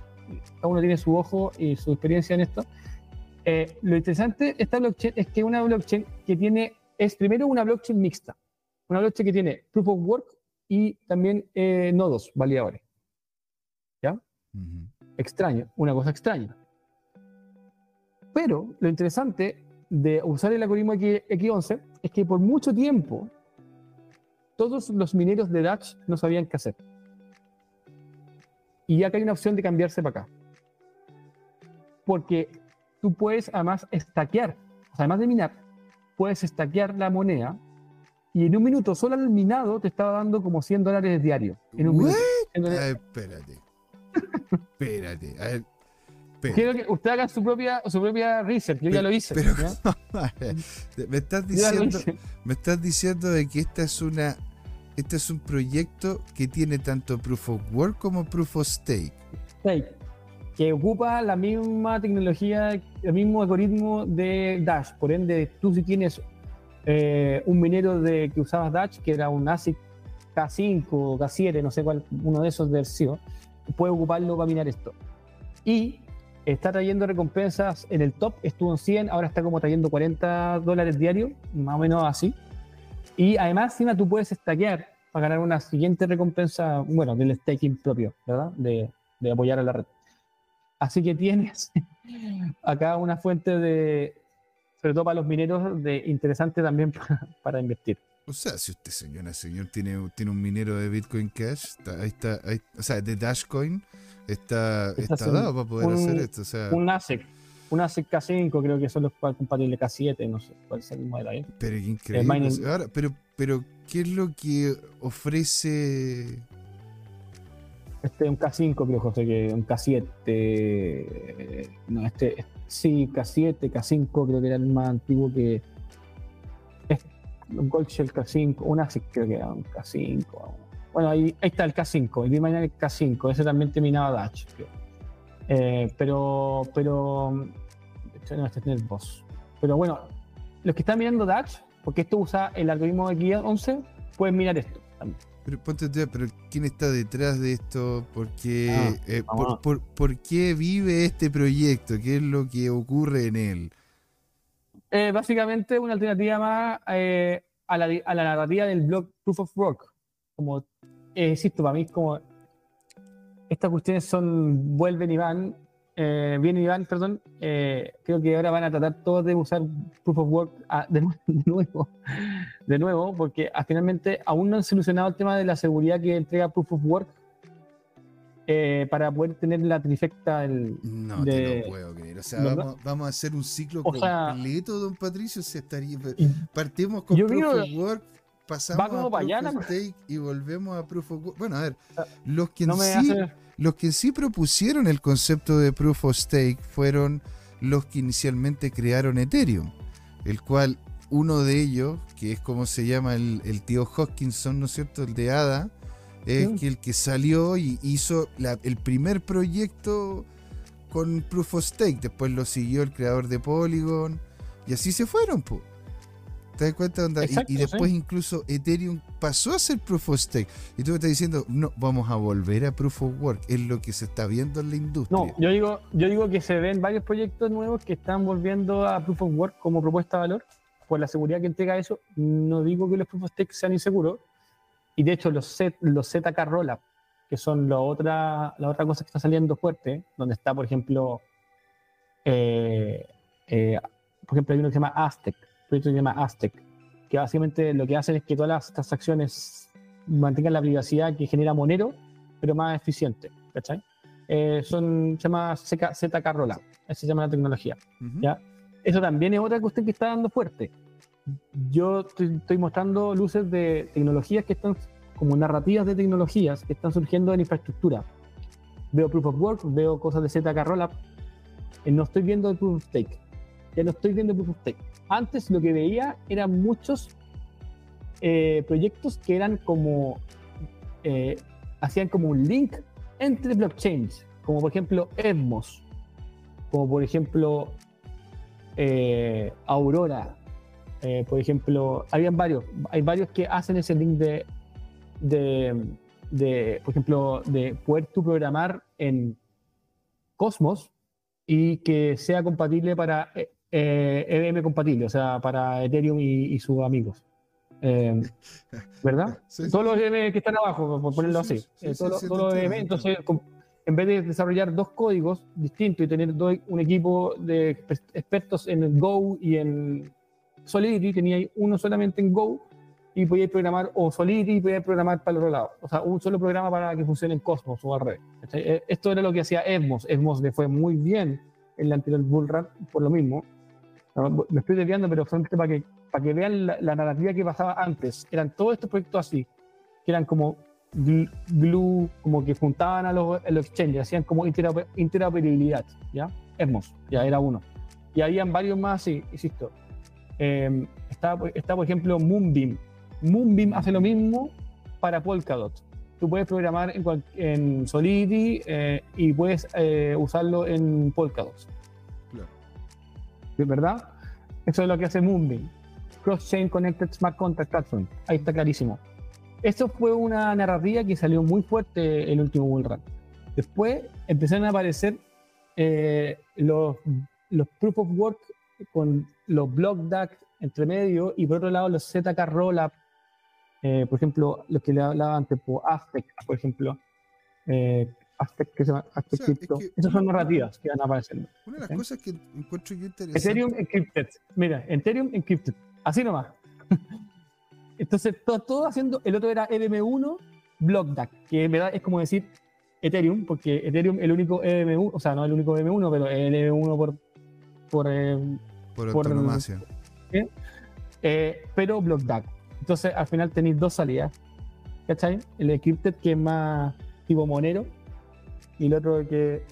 Speaker 2: cada uno tiene su ojo y su experiencia en esto. Eh, lo interesante de esta blockchain es que es una blockchain que tiene, es primero una blockchain mixta, una blockchain que tiene proof of work y también eh, nodos validadores.
Speaker 1: Ujú.
Speaker 2: Extraño, una cosa extraña. Pero lo interesante de usar el algoritmo X- X11 es que por mucho tiempo todos los mineros de Dash no sabían qué hacer. Y acá hay una opción de cambiarse para acá. Porque tú puedes además estaquear, o sea, además de minar, puedes estaquear la moneda y en un minuto solo el minado te estaba dando como 100 dólares diario. En un minuto. Entonces,
Speaker 1: Ah, espérate. espérate. A ver. espérate.
Speaker 2: Quiero que usted haga su propia, su propia research. Yo ya lo hice.
Speaker 1: Me estás diciendo,
Speaker 2: hice.
Speaker 1: me estás diciendo de que esta es una, este es un proyecto que tiene tanto proof of work como proof of stake.
Speaker 2: Fake, que ocupa la misma tecnología, el mismo algoritmo de Dash. Por ende, tú si tienes eh, un minero de, que usabas Dash, que era un ASIC K5 o K7, no sé cuál, uno de esos del CIO, puedes ocuparlo para minar esto. Y está trayendo recompensas en el top, estuvo en 100, ahora está como trayendo 40 dólares diarios, más o menos así. Y además, encima tú puedes stackear para ganar una siguiente recompensa, bueno, del staking propio, ¿verdad? De apoyar a la red. Así que tienes acá una fuente de, sobre todo para los mineros, de interesante también para, para invertir.
Speaker 1: O sea, si usted, señora, señor, tiene, tiene un minero de Bitcoin Cash, está- ahí está, ahí- o sea, de Dashcoin, está,
Speaker 2: Está
Speaker 1: está dado para poder
Speaker 2: un-
Speaker 1: hacer esto. O sea,
Speaker 2: Un ASIC, un ASIC K5 creo que son los compatibles K7, no sé cuál es el modelo ahí.
Speaker 1: pero qué increíble.
Speaker 2: mining-
Speaker 1: sea, ahora, pero, pero, ¿qué es lo que ofrece?
Speaker 2: Este es un K5, creo, José, que un K7. eh, no, este, sí, K7, K5, creo que era el más antiguo que. Es un Goldshell K5, un ASIC creo que era un K5. Bueno, ahí, ahí está el K5, el Bitminer K5, ese también terminaba Dutch, creo. Eh, pero, pero. este No, este es NetBoss. Pero bueno, los que están mirando Dutch, porque esto usa el algoritmo de guía 11, pueden mirar esto.
Speaker 1: Pero ponte pero ¿quién está detrás de esto? ¿Por qué,
Speaker 2: Ah,
Speaker 1: eh, por,
Speaker 2: vamos.
Speaker 1: por- por qué vive este proyecto? ¿Qué es lo que ocurre en él?
Speaker 2: Eh, básicamente una alternativa más eh, a, la, a la narrativa del blog Proof of Work. Como, eh, insisto, para mí es como estas cuestiones son, vuelven y van, eh, vienen y van, perdón. eh, creo que ahora van a tratar todos de usar Proof of Work ah, de, nue- de nuevo, de nuevo, porque ah, finalmente aún no han solucionado el tema de la seguridad que entrega Proof of Work eh, para poder tener la trifecta del,
Speaker 1: No
Speaker 2: de-
Speaker 1: te lo puedo creer. O sea, vamos, vamos a hacer un ciclo
Speaker 2: O sea-
Speaker 1: completo, don Patricio. Se estaría, partimos con Proof of Work, pasamos a Proof of
Speaker 2: ¿no?
Speaker 1: Stake y volvemos a Proof of Work. Bueno, a ver,
Speaker 2: Ah,
Speaker 1: los que, en
Speaker 2: no me
Speaker 1: sí,
Speaker 2: hace...
Speaker 1: los que sí propusieron el concepto de Proof of Stake fueron los que inicialmente crearon Ethereum, el cual uno de ellos, que es como se llama el, el tío Hoskinson, ¿no es cierto? El de ADA, es
Speaker 2: Sí.
Speaker 1: que el que salió y hizo la- el primer proyecto con Proof of Stake. Después lo siguió el creador de Polygon. Y así se fueron, po. ¿Te das cuenta? onda? Y-
Speaker 2: Exacto,
Speaker 1: y,
Speaker 2: sí.
Speaker 1: después incluso Ethereum pasó a ser Proof of Stake. Y tú me estás diciendo, no, vamos a volver a Proof of Work. Es lo que se está viendo en la industria.
Speaker 2: No, yo digo, yo digo que se ven varios proyectos nuevos que están volviendo a Proof of Work como propuesta de valor por la seguridad que entrega eso. No digo que los Proof of Stake sean inseguros. Y de hecho, los, Z, los ZK Rollup, que son la otra, la otra cosa que está saliendo fuerte, donde está, por ejemplo, eh, eh, por ejemplo, hay uno que se llama Aztec, proyecto que se llama Aztec, que básicamente lo que hacen es que todas las transacciones mantengan la privacidad que genera Monero, pero más eficiente. ¿Cachai? Eh, son, se llama ZK, Rollup, así se llama la tecnología.
Speaker 1: Ujú.
Speaker 2: ¿ya? Eso también es otra cuestión que está dando fuerte. Yo estoy, estoy mostrando luces de tecnologías que están como narrativas de tecnologías que están surgiendo en infraestructura. Veo Proof of Work, veo cosas de ZK Rollup. No estoy viendo el Proof of Stake. Ya no estoy viendo of Stake. Antes lo que veía eran muchos eh, proyectos que eran como eh, hacían como un link entre blockchains, como por ejemplo Evmos, como por ejemplo eh, Aurora, por ejemplo, habían varios, hay varios que hacen ese link de, de, de, por ejemplo, de poder tú programar en Cosmos y que sea compatible para eh, EVM compatible, o sea, para Ethereum y, y sus amigos. Eh, ¿Verdad?
Speaker 1: Sí,
Speaker 2: todos los EVM que están abajo, por ponerlo
Speaker 1: Sí,
Speaker 2: así.
Speaker 1: sí,
Speaker 2: Eh, todos todos los EVM, entonces, en vez de desarrollar dos códigos distintos y tener dos- un equipo de exper- expertos en Go y en Solidity, tenía uno solamente en Go y podíais programar, o Solidity y podíais programar para el otro lado. O sea, un solo programa para que funcione en Cosmos o al revés. Eh, Esto era lo que hacía Evmos. Evmos le fue muy bien en la anterior Bull Run por lo mismo. Me estoy desviando, pero solamente para que, para que vean la, la narrativa que pasaba antes. Eran todos estos proyectos así, que eran como gl- glue, como que juntaban a los, los exchanges, hacían como interoper- interoperabilidad, ¿ya? Hermoso, ya era uno. Y habían varios más así, insisto. Eh, está, está, por ejemplo, Moonbeam. Moonbeam hace lo mismo para Polkadot. Tú puedes programar en, en Solidity eh, y puedes eh, usarlo en Polkadot. ¿Verdad? Eso es lo que hace Moonbeam. Cross-Chain Connected Smart Contract Platform. Ahí está clarísimo. Esto fue una narrativa que salió muy fuerte el último bull run. Después empezaron a aparecer eh, los, los Proof of Work con los Block DAC entre medio y por otro lado los ZK Rollup, eh, por ejemplo, los que le hablaba antes, por Aztec, por ejemplo. Eh, Aztec, que se llama Aztec
Speaker 1: O sea, es
Speaker 2: Crypto.
Speaker 1: que
Speaker 2: Esas son narrativas que van apareciendo.
Speaker 1: Una de las
Speaker 2: ¿Ok?
Speaker 1: cosas que encuentro yo interesante.
Speaker 2: Ethereum Encrypted. Mira, Ethereum Encrypted. Así nomás. Entonces, todo, todo haciendo. El otro era EVM1 BlockDAC, que en verdad es como decir Ethereum, porque Ethereum es el único EVM1, o sea, no el único EVM1, pero el EVM1 por. por eh,
Speaker 1: por
Speaker 2: por-
Speaker 1: autonomacia.
Speaker 2: eh, pero BlockDAC. Entonces, al final tenéis dos salidas. ¿Cachai? El Encrypted, que es más tipo monero, y el otro que,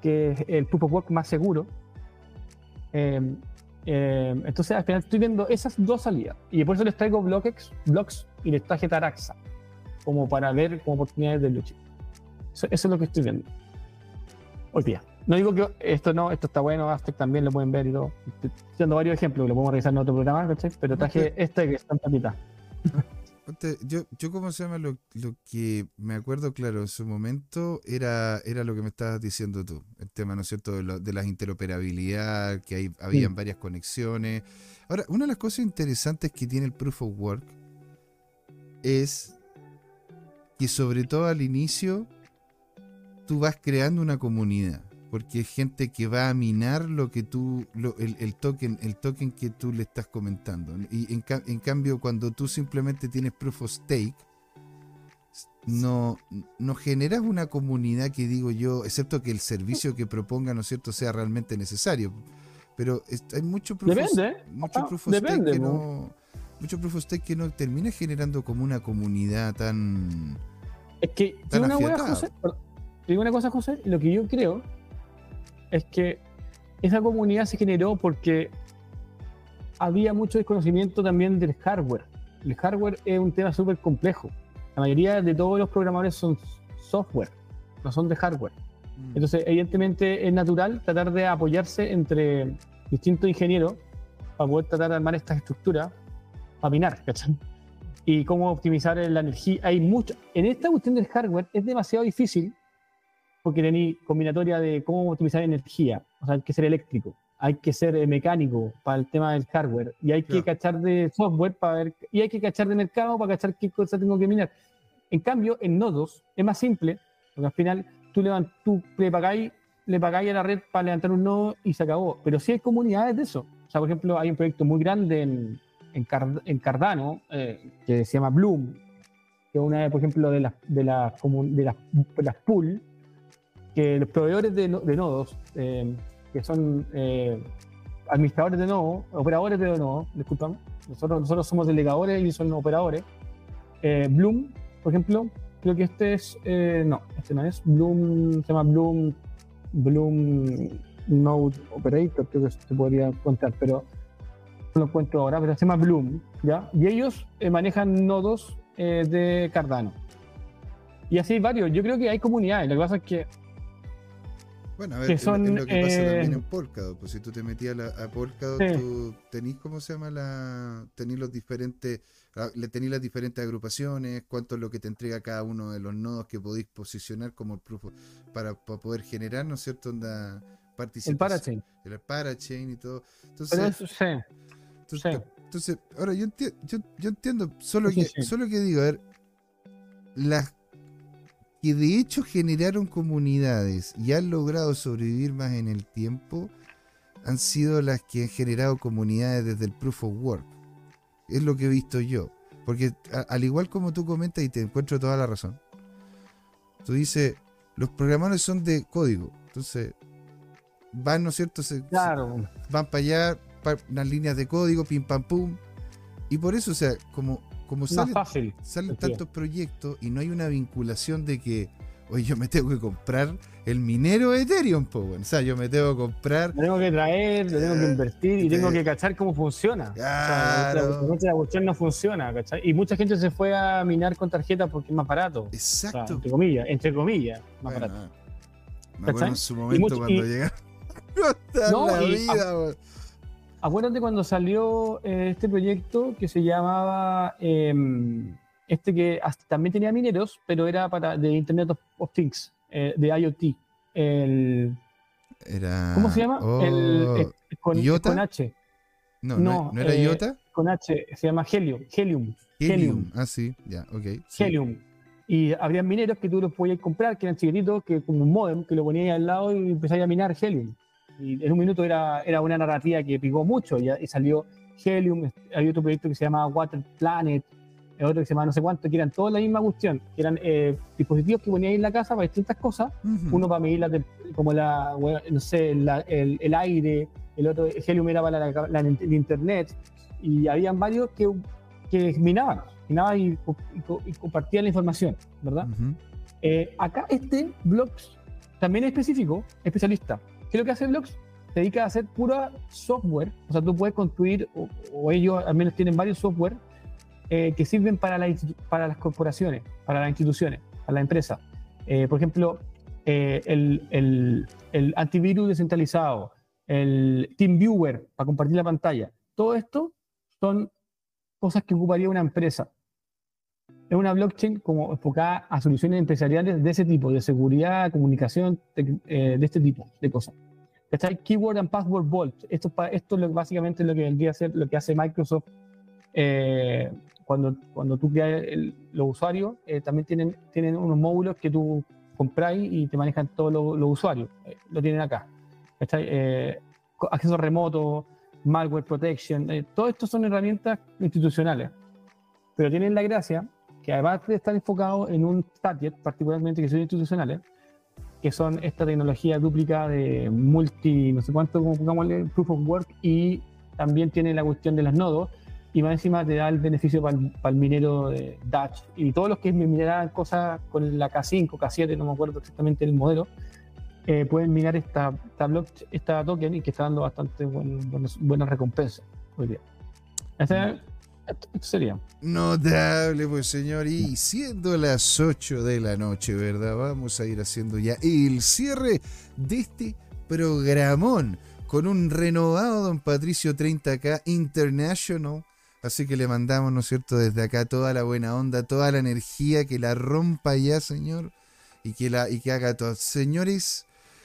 Speaker 2: que es el proof of work más seguro. Eh, eh, entonces, al final estoy viendo esas dos salidas. Y por eso les traigo Blocks, blocks y les traje Taraxa, como para ver como oportunidades de lucha. Eso, eso es lo que estoy viendo. Hoy día. No digo que esto no, esto está bueno, Aztec también lo pueden ver y todo. Estoy dando varios ejemplos, lo podemos revisar en otro programa, ¿cachai? Pero traje este que está en patita.
Speaker 1: Yo, yo ¿cómo se llama? Lo, lo que me acuerdo, claro, en su momento era, era lo que me estabas diciendo tú, el tema, ¿no es cierto?, de, lo- de las interoperabilidad, que hay, habían varias conexiones. Ahora, una de las cosas interesantes que tiene el Proof of Work es que sobre todo al inicio tú vas creando una comunidad, porque es gente que va a minar lo que tú, lo- el, el token, el token que tú le estás comentando. Y en, ca- en cambio, cuando tú simplemente tienes proof of stake, no, no generas una comunidad que digo yo, excepto que el servicio que proponga, ¿no es cierto?, sea realmente necesario. Pero es- hay mucho proof, of,
Speaker 2: Depende, ¿eh?
Speaker 1: mucho
Speaker 2: Ah,
Speaker 1: proof of stake que no. Mucho proof of stake que no termina generando como una comunidad tan.
Speaker 2: Es que,
Speaker 1: Tan
Speaker 2: una. José, digo una cosa, José, lo que yo creo es que esa comunidad se generó porque había mucho desconocimiento también del hardware. El hardware es un tema súper complejo. La mayoría de todos los programadores son software, no son de hardware. Entonces, evidentemente es natural tratar de apoyarse entre distintos ingenieros para poder tratar de armar estas estructuras para minar. Y cómo optimizar la energía. Hay mucho. En esta cuestión del hardware es demasiado difícil porque tenéis combinatoria de cómo optimizar energía. O sea, hay que ser eléctrico, hay que ser eh, mecánico para el tema del hardware y hay que
Speaker 1: Claro.
Speaker 2: cachar de software para ver, y hay que cachar de mercado para cachar qué cosa tengo que minar. En cambio, en nodos es más simple, porque al final tú, levan- tú le, pagáis, le pagáis a la red para levantar un nodo y se acabó. Pero sí hay comunidades de eso. O sea, por ejemplo, hay un proyecto muy grande en, en, Card- en Cardano eh, que se llama Bloom, que es una, por ejemplo, de las, de las, de las, de las pool, que los proveedores de, de nodos, eh, que son eh, administradores de nodos, operadores de nodos, disculpame, nosotros, nosotros somos delegadores y son operadores. Eh, Bloom, por ejemplo, creo que este es, eh, no, este no es, Bloom, se llama Bloom, Bloom Node Operator, creo que se podría contar, pero no lo encuentro ahora, pero se llama Bloom, ¿ya? Y ellos eh, manejan nodos eh, de Cardano. Y así hay varios, yo creo que hay comunidades, lo que pasa es que
Speaker 1: Bueno, a ver,
Speaker 2: que
Speaker 1: es lo-
Speaker 2: son,
Speaker 1: es lo que pasa
Speaker 2: eh,
Speaker 1: también en Polkadot. Pues si tú te metías a, a Polkadot,
Speaker 2: Sí.
Speaker 1: tú tenís, ¿cómo se llama? la Tenís los diferentes, le las diferentes agrupaciones, cuánto es lo que te entrega cada uno de los nodos que podéis posicionar como el proof of- para, para poder generar, ¿no es cierto? Onda,
Speaker 2: el parachain.
Speaker 1: El parachain y todo. Entonces,
Speaker 2: Pero eso sí,
Speaker 1: entonces,
Speaker 2: sí.
Speaker 1: entonces, ahora yo, enti- yo, yo entiendo, solo que, solo que digo, a ver, las que de hecho generaron comunidades y han logrado sobrevivir más en el tiempo, han sido las que han generado comunidades desde el Proof of Work. Es lo que he visto yo. Porque a- al igual como tú comentas y te encuentro toda la razón, tú dices, los programadores son de código, entonces van, ¿no es cierto? Se- se-
Speaker 2: Claro,
Speaker 1: van para allá, pa- unas líneas de código, pim pam pum. Y por eso, o sea, como, como
Speaker 2: más
Speaker 1: salen,
Speaker 2: fácil.
Speaker 1: salen
Speaker 2: sentido.
Speaker 1: tantos proyectos y no hay una vinculación de que, oye, yo me tengo que comprar el minero de Ethereum, po, weón. o sea, yo me tengo que comprar.
Speaker 2: Lo tengo que traer, lo tengo que
Speaker 1: Eh,
Speaker 2: invertir y
Speaker 1: te-
Speaker 2: tengo que cachar cómo funciona. O sea,
Speaker 1: Claro.
Speaker 2: la, cuestión no funciona, ¿cachai? Y mucha gente se fue a minar con tarjeta porque es más barato. O sea,
Speaker 1: Exacto.
Speaker 2: entre comillas, entre comillas, más
Speaker 1: Bueno,
Speaker 2: barato.
Speaker 1: me acuerdo en su momento
Speaker 2: mucho-
Speaker 1: cuando
Speaker 2: y-
Speaker 1: llegaron.
Speaker 2: No,
Speaker 1: la
Speaker 2: y-
Speaker 1: vida.
Speaker 2: Acuérdate cuando salió eh, este proyecto que se llamaba em, este que hasta- también tenía mineros, pero era para de Internet of, of Things, eh, de IoT. El,
Speaker 1: Era.
Speaker 2: ¿Cómo se llama?
Speaker 1: oh,
Speaker 2: El, eh, con,
Speaker 1: ¿Iota?
Speaker 2: con H.
Speaker 1: no, no,
Speaker 2: no,
Speaker 1: ¿no era
Speaker 2: eh,
Speaker 1: IOTA?
Speaker 2: Con H. Se llama Helium. Helium.
Speaker 1: Helium.
Speaker 2: Helium.
Speaker 1: Ah, sí, ya, ok. sí.
Speaker 2: Helium. Y habría mineros que tú los podías comprar, que eran chiquititos, que como un modem, que lo ponías al lado y empezáis a minar Helium. Y en un minuto era, era una narrativa que picó mucho y, y salió Helium. Hay otro proyecto que se llama Water Planet, otro que se llama no sé cuánto, que eran todos la misma cuestión. Que eran eh, dispositivos que poníais en la casa para distintas cosas.
Speaker 1: Ujú.
Speaker 2: Uno para medir la, como la, bueno, no sé, la- el, el aire, el otro Helium era para la, la- el internet. Y habían varios que, que minaban, minaban y, y y compartían la información, ¿verdad?
Speaker 1: Ujú.
Speaker 2: Eh, acá este Blocks también es específico, especialista. ¿Qué lo que hace Blocks? Se dedica a hacer pura software. O sea, tú puedes construir, o, ellos al menos tienen varios software eh, que sirven para, para las corporaciones, para las instituciones, para la empresa. Eh, por ejemplo, eh, el, el, el, antivirus descentralizado, el TeamViewer para compartir la pantalla. Todo esto son cosas que ocuparía una empresa. Es una blockchain como enfocada a soluciones empresariales de ese tipo, de seguridad, comunicación, de, eh, este tipo de cosas. Está el Keyword and Password Vault. Esto, esto es básicamente lo que vendría a lo que hace Microsoft eh, cuando, cuando tú creas los usuarios. Eh, también tienen, tienen unos módulos que tú compráis y te manejan todos los, usuarios. lo tienen acá. Está, acceso remoto, malware protection, todo esto son herramientas institucionales. Pero tienen la gracia que además de estar enfocados en un target, particularmente que son institucionales, que son esta tecnología dúplica de multi, no sé cuánto, como pongámosle, proof of work, y también tiene la cuestión de las nodos, y más encima te da el beneficio para el, minero de Dutch y todos los que mineran cosas con la K5, K7, no me acuerdo exactamente el modelo, eh, pueden minar esta, esta, esta token y que está dando bastante buenas recompensas hoy día. Ese, esto, sería.
Speaker 1: Notable, pues señor. Y siendo las 8 de la noche, ¿verdad? Vamos a ir haciendo ya el cierre de este programón con un renovado Don Patricio 30K International. Así que le mandamos, ¿no es cierto?, desde acá toda la buena onda, toda la energía, que la rompa ya, señor, y que, la, y que haga todo. Señores,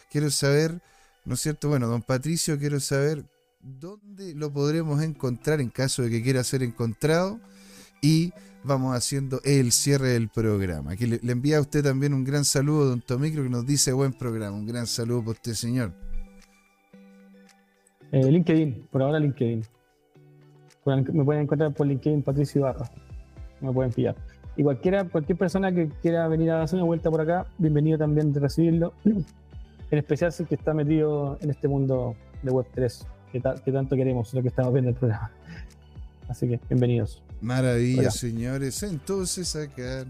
Speaker 1: quiero saber, ¿no es cierto? Bueno, don Patricio, quiero saber dónde lo podremos encontrar en caso de que quiera ser encontrado y vamos haciendo el cierre del programa. Que le, envía a usted también un gran saludo, don Tomicro, que nos dice buen programa. Un gran saludo por usted, señor.
Speaker 2: Eh, LinkedIn, por ahora LinkedIn. Me pueden encontrar por LinkedIn Patricio Ibarra. Me pueden pillar. Y cualquiera, cualquier persona que quiera venir a hacer una vuelta por acá, bienvenido también de recibirlo. En especial si que está metido en este mundo de Web3 que, tanto queremos, lo que estamos viendo en el programa. Así que bienvenidos.
Speaker 1: Maravilla, señores. Entonces acá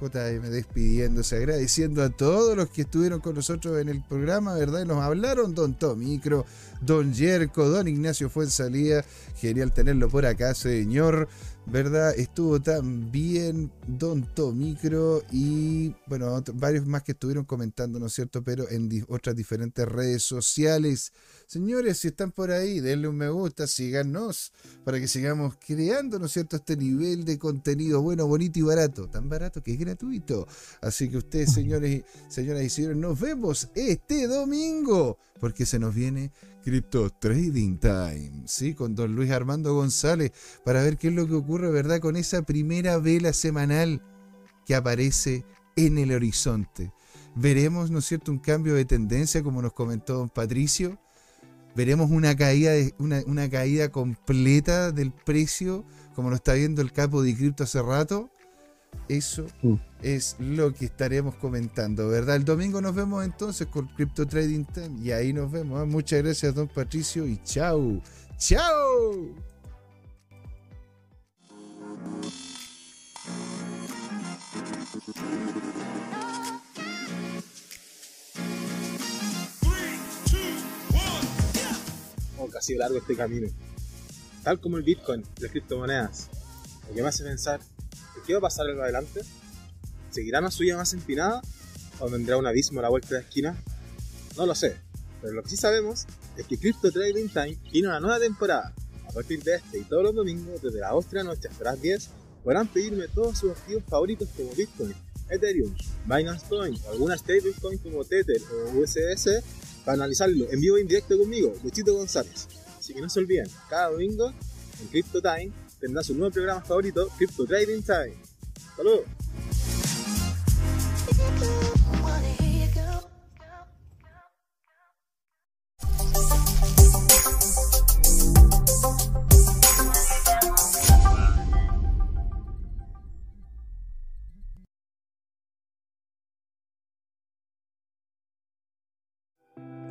Speaker 1: JM despidiéndose, agradeciendo a todos los que estuvieron con nosotros en el programa, ¿verdad? Y nos hablaron Don Tomicro, Don Yerko, Don Ignacio Fuensalía. Genial tenerlo por acá, señor. ¿Verdad? Estuvo también Don Tomicro y, bueno, varios más que estuvieron comentando, ¿no es cierto? Pero en otras diferentes redes sociales. Señores, si están por ahí, denle un me gusta, síganos para que sigamos creando, ¿no es cierto?, este nivel de contenido bueno, bonito y barato. Tan barato que es gratuito. Así que ustedes, señores, señoras y señores, nos vemos este domingo porque se nos viene Crypto Trading Time, ¿sí? Con don Luis Armando González, para ver qué es lo que ocurre, ¿verdad? Con esa primera vela semanal que aparece en el horizonte. Veremos, ¿no es cierto?, un cambio de tendencia, como nos comentó don Patricio. Veremos una caída, de, una, caída completa del precio, como lo está viendo el capo de cripto hace rato. Eso mm. es lo que estaremos comentando, ¿verdad? El domingo nos vemos entonces con Crypto Trading Time y ahí nos vemos. ¿eh? Muchas gracias, don Patricio, y chao. ¡Chao!
Speaker 3: Oh, casi largo este camino. Tal como el Bitcoin, las criptomonedas. Lo que me hace pensar ¿Qué va a pasar en adelante? ¿Seguirá una suya más empinada? ¿O vendrá un abismo a la vuelta de la esquina? No lo sé, pero lo que sí sabemos es que Crypto Trading Time tiene una nueva temporada. A partir de este y todos los domingos, desde las 8 de la noche hasta las 10, podrán pedirme todos sus activos favoritos como Bitcoin, Ethereum, Binance Coin o alguna stablecoin como Tether o USS para analizarlo en vivo e indirecto conmigo, Luchito González. Así que no se olviden, cada domingo en Crypto Time tendrá su nuevo programa favorito, Crypto Trading Time. ¡Saludos!